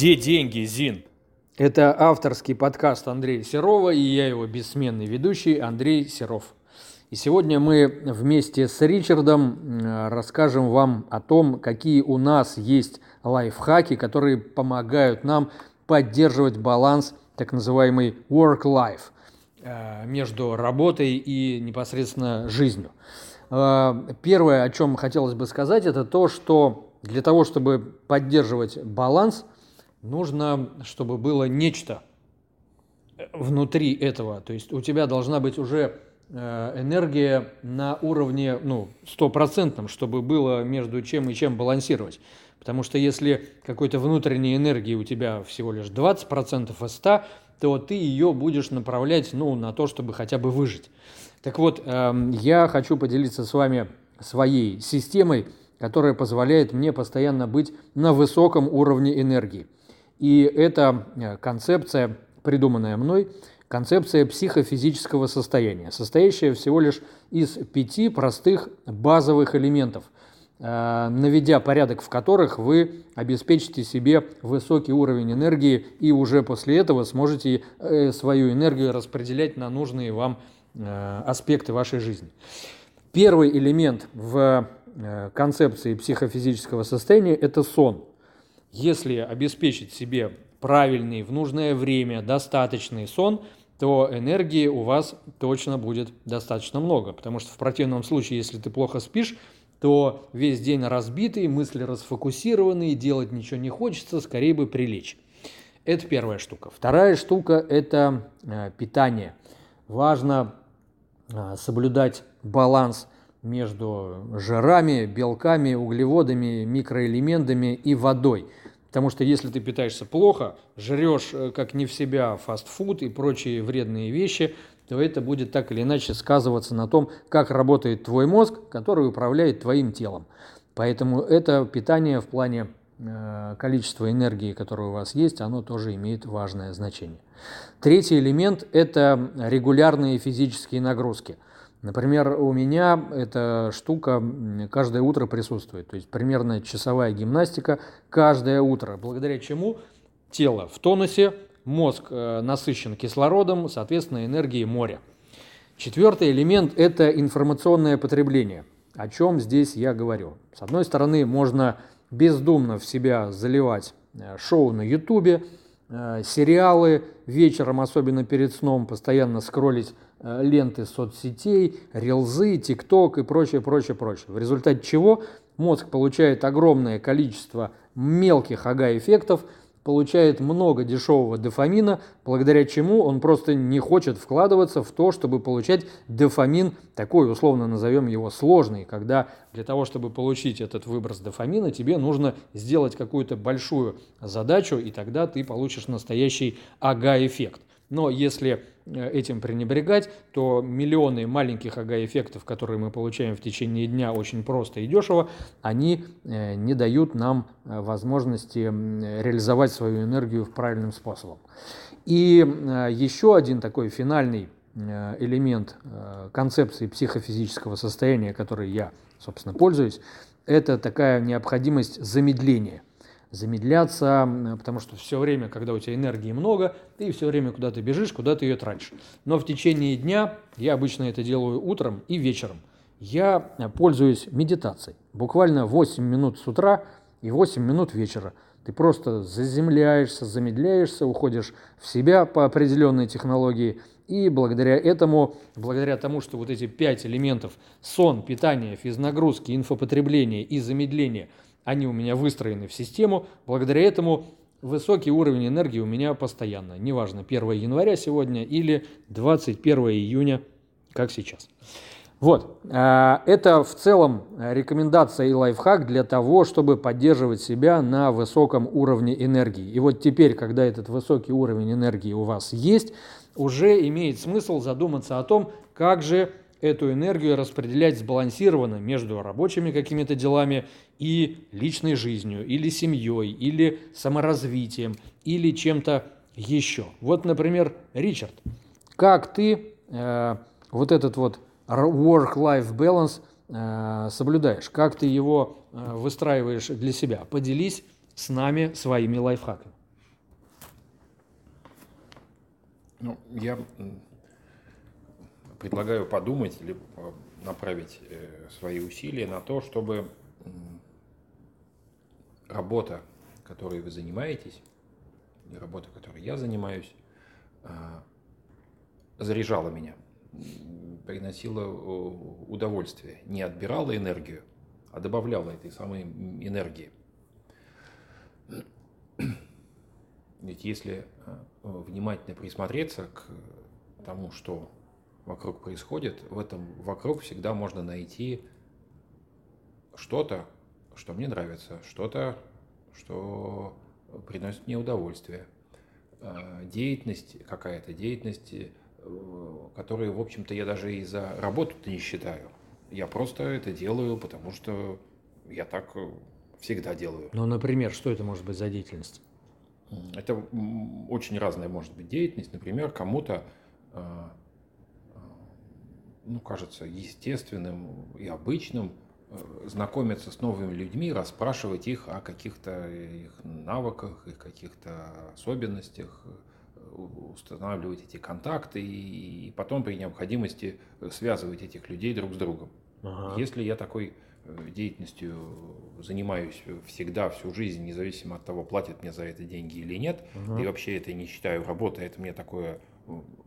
Где деньги, Зин? Это авторский подкаст Андрея Серова, и я его бессменный ведущий Андрей Серов. И сегодня мы вместе с Ричардом расскажем вам о том, какие у нас есть лайфхаки, которые помогают нам поддерживать баланс так называемый work-life э, между работой и непосредственно жизнью. Э, первое, о чем хотелось бы сказать, это то, что для того, чтобы поддерживать баланс, нужно, чтобы было нечто внутри этого. То есть у тебя должна быть уже э, энергия на уровне ну, стопроцентном, чтобы было между чем и чем балансировать. Потому что если какой-то внутренней энергии у тебя всего лишь 20% из 100, то ты ее будешь направлять ну, на то, чтобы хотя бы выжить. Так вот, эм, я хочу поделиться с вами своей системой, которая позволяет мне постоянно быть на высоком уровне энергии. И это э, концепция, придуманная мной, концепция психофизического состояния, состоящая всего лишь из пяти простых базовых элементов, э, наведя порядок в которых вы обеспечите себе высокий уровень энергии и уже после этого сможете э, свою энергию распределять на нужные вам аспекты вашей жизни. Первый элемент в концепции психофизического состояния – это сон – если обеспечить себе правильный, в нужное время, достаточный сон, то энергии у вас точно будет достаточно много. Потому что в противном случае, если ты плохо спишь, то весь день разбитый, мысли расфокусированные, делать ничего не хочется, скорее бы прилечь. Это первая штука. Вторая штука – это э, питание. Важно э, соблюдать баланс между жирами, белками, углеводами, микроэлементами и водой – Потому что если ты питаешься плохо, жрешь э, как не в себя фастфуд и прочие вредные вещи, то это будет так или иначе сказываться на том, как работает твой мозг, который управляет твоим телом. Поэтому это питание в плане э, количества энергии, которое у вас есть, оно тоже имеет важное значение. Третий элемент – это регулярные физические нагрузки – Например, у меня эта штука каждое утро присутствует, то есть примерно часовая гимнастика каждое утро, благодаря чему тело в тонусе, мозг э, насыщен кислородом, соответственно, энергией моря. Четвертый элемент – это информационное потребление. О чем здесь я говорю? С одной стороны, можно бездумно в себя заливать э, шоу на ютубе, э, сериалы, вечером, особенно перед сном, постоянно скроллить ленты соцсетей, рилзы, тикток и прочее, прочее, прочее. В результате чего мозг получает огромное количество мелких ага-эффектов, получает много дешевого дофамина, благодаря чему он просто не хочет вкладываться в то, чтобы получать дофамин, такой условно назовем его сложный, когда для того, чтобы получить этот выброс дофамина, тебе нужно сделать какую-то большую задачу, и тогда ты получишь настоящий ага-эффект. Но если э, этим пренебрегать, то миллионы маленьких ага-эффектов, которые мы получаем в течение дня очень просто и дешево, они э, не дают нам э, возможности реализовать свою энергию в правильным способом. И еще один такой финальный элемент концепции психофизического состояния, который я, собственно, пользуюсь, это такая необходимость замедления – замедляться, потому что все время, когда у тебя энергии много, ты все время куда то бежишь, куда ты ее тратишь. Но в течение дня, я обычно это делаю утром и вечером, я э, пользуюсь медитацией. Буквально 8 минут с утра и 8 минут вечера. Ты просто заземляешься, замедляешься, уходишь в себя по определенной технологии, и благодаря этому, благодаря тому, что вот эти пять элементов – сон, питание, физнагрузки, инфопотребление и замедление – они у меня выстроены в систему. Благодаря этому высокий уровень энергии у меня постоянно. Неважно, 1 января сегодня или 21 июня, как сейчас. Вот, а, это в целом рекомендация и лайфхак для того, чтобы поддерживать себя на высоком уровне энергии. И вот теперь, когда этот высокий уровень энергии у вас есть, уже имеет смысл задуматься о том, как же эту энергию распределять сбалансированно между рабочими какими-то делами и личной жизнью, или семьей, или саморазвитием, или чем-то еще. Вот, например, Ричард, как ты э, вот этот вот work-life balance э, соблюдаешь, как ты его э, выстраиваешь для себя? Поделись с нами своими лайфхаками. Ну, я предлагаю подумать или направить э, свои усилия на то, чтобы работа, которой вы занимаетесь, работа, которой я занимаюсь, а, заряжала меня, приносила удовольствие, не отбирала энергию, а добавляла этой самой энергии. Ведь если а, внимательно присмотреться к тому, что вокруг происходит, в этом вокруг всегда можно найти что-то, что мне нравится, что-то, что приносит мне удовольствие. А, деятельность какая-то, деятельность, э, которую, в общем-то, я даже и за работу-то не считаю. Я просто это делаю, потому что я так э, всегда делаю. Ну, например, что это может быть за деятельность? Это очень разная может быть деятельность. Например, кому-то ну, кажется естественным и обычным э, знакомиться с новыми людьми, расспрашивать их о каких-то их навыках, их каких-то особенностях, э, устанавливать эти контакты и потом при необходимости связывать этих людей друг с другом. Ага. Если я такой э, деятельностью занимаюсь всегда, всю жизнь, независимо от того, платят мне за это деньги или нет, ага. и вообще это не считаю работой, это мне такое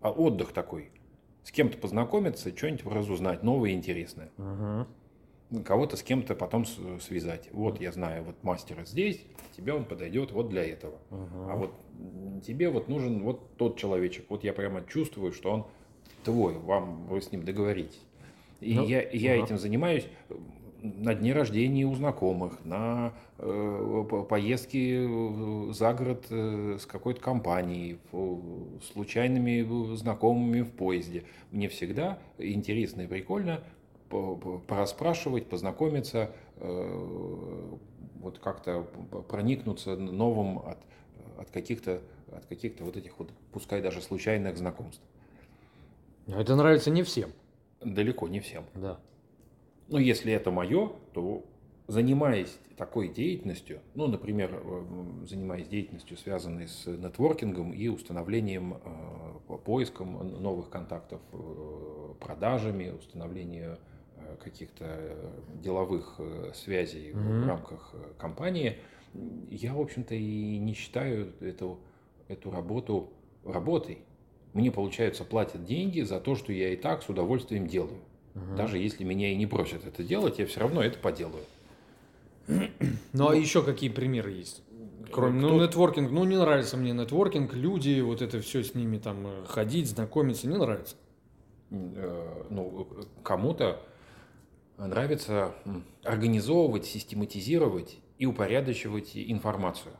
а отдых такой – с кем-то познакомиться, что-нибудь разузнать, новое и интересное. Угу. Кого-то с кем-то потом связать. Вот я знаю, вот мастера здесь, тебе он подойдет вот для этого. Угу. А вот тебе вот нужен вот тот человечек. Вот я прямо чувствую, что он твой, вам вы с ним договоритесь. И ну, я, я угу. этим занимаюсь на дне рождения у знакомых, на э, поездки за город э, с какой-то компанией, случайными знакомыми в поезде. Мне всегда интересно и прикольно пораспрашивать, познакомиться, э, вот как-то проникнуться новым от, от каких-то от каких-то вот этих вот, пускай даже случайных знакомств. Но это нравится не всем. Далеко не всем. Да. Но если это мое, то занимаясь такой деятельностью, ну, например, э, занимаясь деятельностью, связанной с нетворкингом и установлением, э, поиском новых контактов, э, продажами, установлением каких-то деловых связей mm-hmm. в рамках компании, я, в общем-то, и не считаю эту, эту работу работой. Мне, получается, платят деньги за то, что я и так с удовольствием делаю. Угу. Даже если меня и не просят это делать, я все равно это поделаю. Ну, а еще какие примеры есть? Кроме, ну, нетворкинг, ну, не нравится мне нетворкинг, люди, вот это все с ними там э, ходить, знакомиться, не нравится. Э, ну, кому-то нравится организовывать, систематизировать и упорядочивать информацию.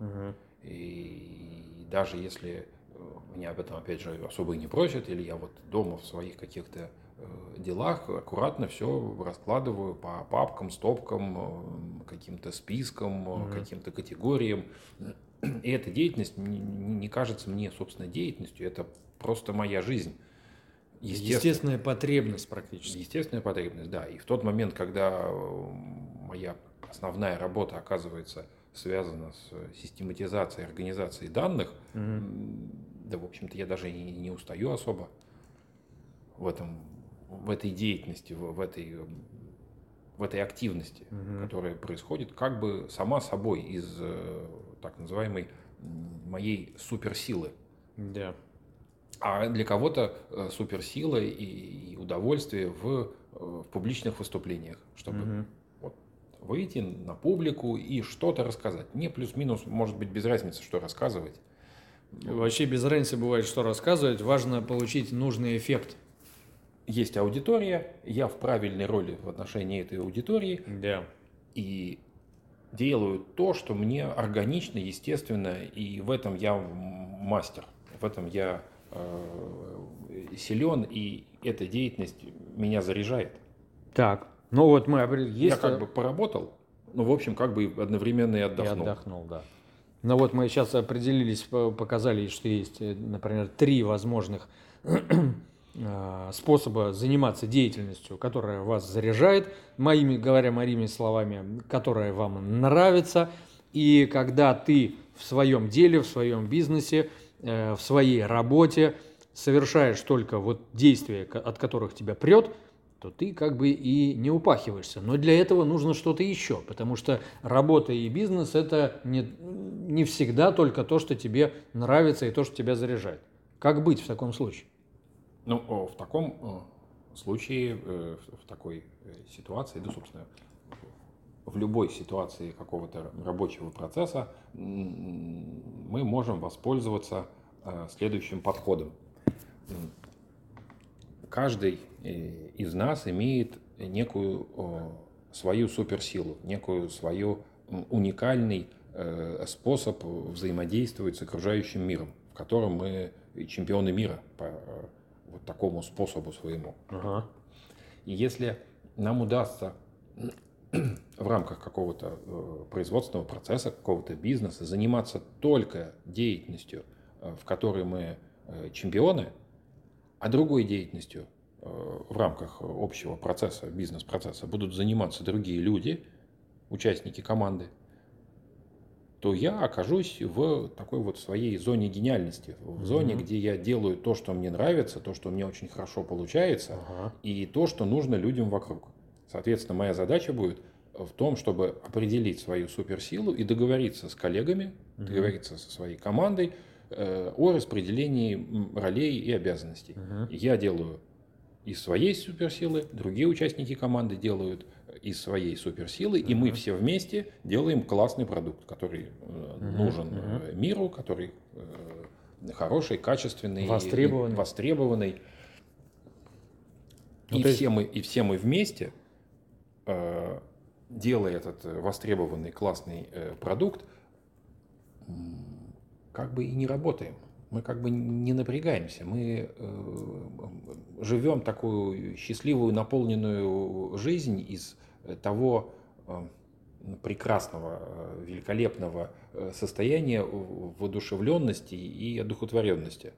Угу. И даже если э, меня об этом, опять же, особо и не просят, или я вот дома в своих каких-то делах аккуратно все раскладываю по папкам, стопкам, э, каким-то спискам, mm-hmm. каким-то категориям. И эта деятельность не кажется мне, собственно, деятельностью, это просто моя жизнь. Естественно, Естественная потребность практически. Естественная потребность, да. И в тот момент, когда моя основная работа оказывается связана с систематизацией, организацией данных, mm-hmm. да, в общем-то, я даже и не устаю особо в этом в этой деятельности, в, в этой в этой активности, угу. которая происходит как бы сама собой из э, так называемой моей суперсилы. Да. А для кого-то э, суперсила и, и удовольствие в, э, в публичных выступлениях, чтобы угу. вот, выйти на публику и что-то рассказать. Не плюс-минус, может быть, без разницы, что рассказывать. Вообще без разницы бывает, что рассказывать. Важно получить нужный эффект есть аудитория, я в правильной роли в отношении этой аудитории. Да. И делаю то, что мне органично, естественно, и в этом я мастер, в этом я э, силен, и эта деятельность меня заряжает. Так, ну вот мы есть... Я как бы поработал, но в общем как бы одновременно и отдохнул. И отдохнул, да. Ну вот мы сейчас определились, показали, что есть, э, например, три возможных Э, способа заниматься деятельностью, которая вас заряжает, моими, говоря моими словами, которая вам нравится. И когда ты в своем деле, в своем бизнесе э, в своей работе, совершаешь только вот действия, от которых тебя прет, то ты как бы и не упахиваешься. Но для этого нужно что-то еще, потому что работа и бизнес – это не, не всегда только то, что тебе нравится и то, что тебя заряжает. Как быть в таком случае? Ну, в таком случае, э, в такой э, ситуации, да, собственно, в любой ситуации какого-то рабочего процесса мы можем воспользоваться э, следующим подходом. Каждый из нас имеет некую свою суперсилу, некую свою уникальный способ взаимодействовать с окружающим миром, в котором мы чемпионы мира по вот такому способу своему. Ага. И если нам удастся в рамках какого-то э, производственного процесса, какого-то бизнеса заниматься только деятельностью, э, в которой мы э, чемпионы, а другой деятельностью в рамках общего процесса, бизнес-процесса будут заниматься другие люди, участники команды, то я окажусь в такой вот своей зоне гениальности, в зоне, mm-hmm. где я делаю то, что мне нравится, то, что мне очень хорошо получается, uh-huh. и то, что нужно людям вокруг. Соответственно, моя задача будет в том, чтобы определить свою суперсилу и договориться с коллегами, mm-hmm. договориться со своей командой э, о распределении ролей и обязанностей. Uh-huh. Я делаю из своей суперсилы, другие участники команды делают из своей суперсилы, uh-huh. и мы все вместе делаем классный продукт, который uh-huh. нужен uh-huh. миру, который э, хороший, качественный, востребованный. востребованный. Ну, и, есть... все мы, и все мы вместе, делая этот востребованный классный продукт, как бы и не работаем мы как бы не напрягаемся, мы э, живем такую счастливую, наполненную жизнь из того э, прекрасного, э, великолепного состояния воодушевленности и одухотворенности.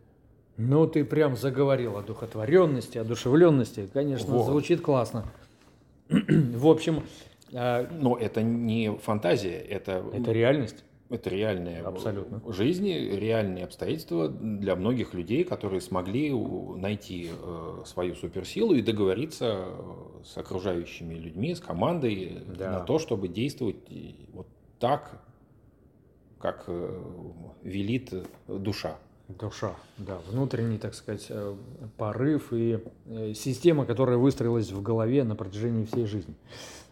Ну, ты прям заговорил о духотворенности, одушевленности. Конечно, вот. звучит классно. В общем... Но это не фантазия, это... Это реальность. Это реальная Абсолютно. жизнь, реальные обстоятельства для многих людей, которые смогли найти э, свою суперсилу и договориться э, с окружающими людьми, с командой да. на то, чтобы действовать вот так, как э, велит душа. Душа, да, внутренний, так сказать, порыв и система, которая выстроилась в голове на протяжении всей жизни.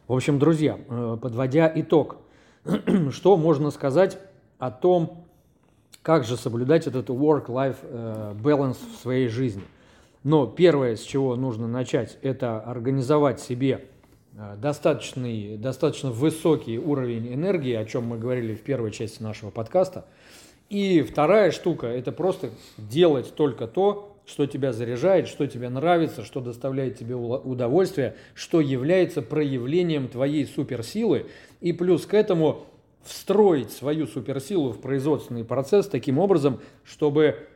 В общем, друзья, подводя итог – что можно сказать о том, как же соблюдать этот work-life э, balance в своей жизни. Но первое, с чего нужно начать, это организовать себе э, достаточный, достаточно высокий уровень энергии, о чем мы говорили в первой части нашего подкаста. И вторая штука – это просто делать только то, что тебя заряжает, что тебе нравится, что доставляет тебе удовольствие, что является проявлением твоей суперсилы. И плюс к этому встроить свою суперсилу в производственный процесс таким образом, чтобы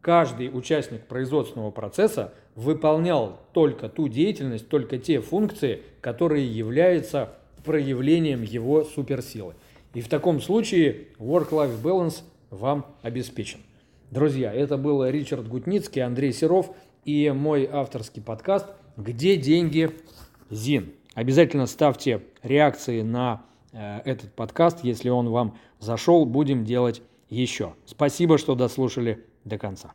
каждый участник производственного процесса выполнял только ту деятельность, только те функции, которые являются проявлением его суперсилы. И в таком случае work-life balance вам обеспечен. Друзья, это был Ричард Гутницкий, Андрей Серов и мой авторский подкаст «Где деньги, Зин?». Обязательно ставьте реакции на э, этот подкаст, если он вам зашел, будем делать еще. Спасибо, что дослушали до конца.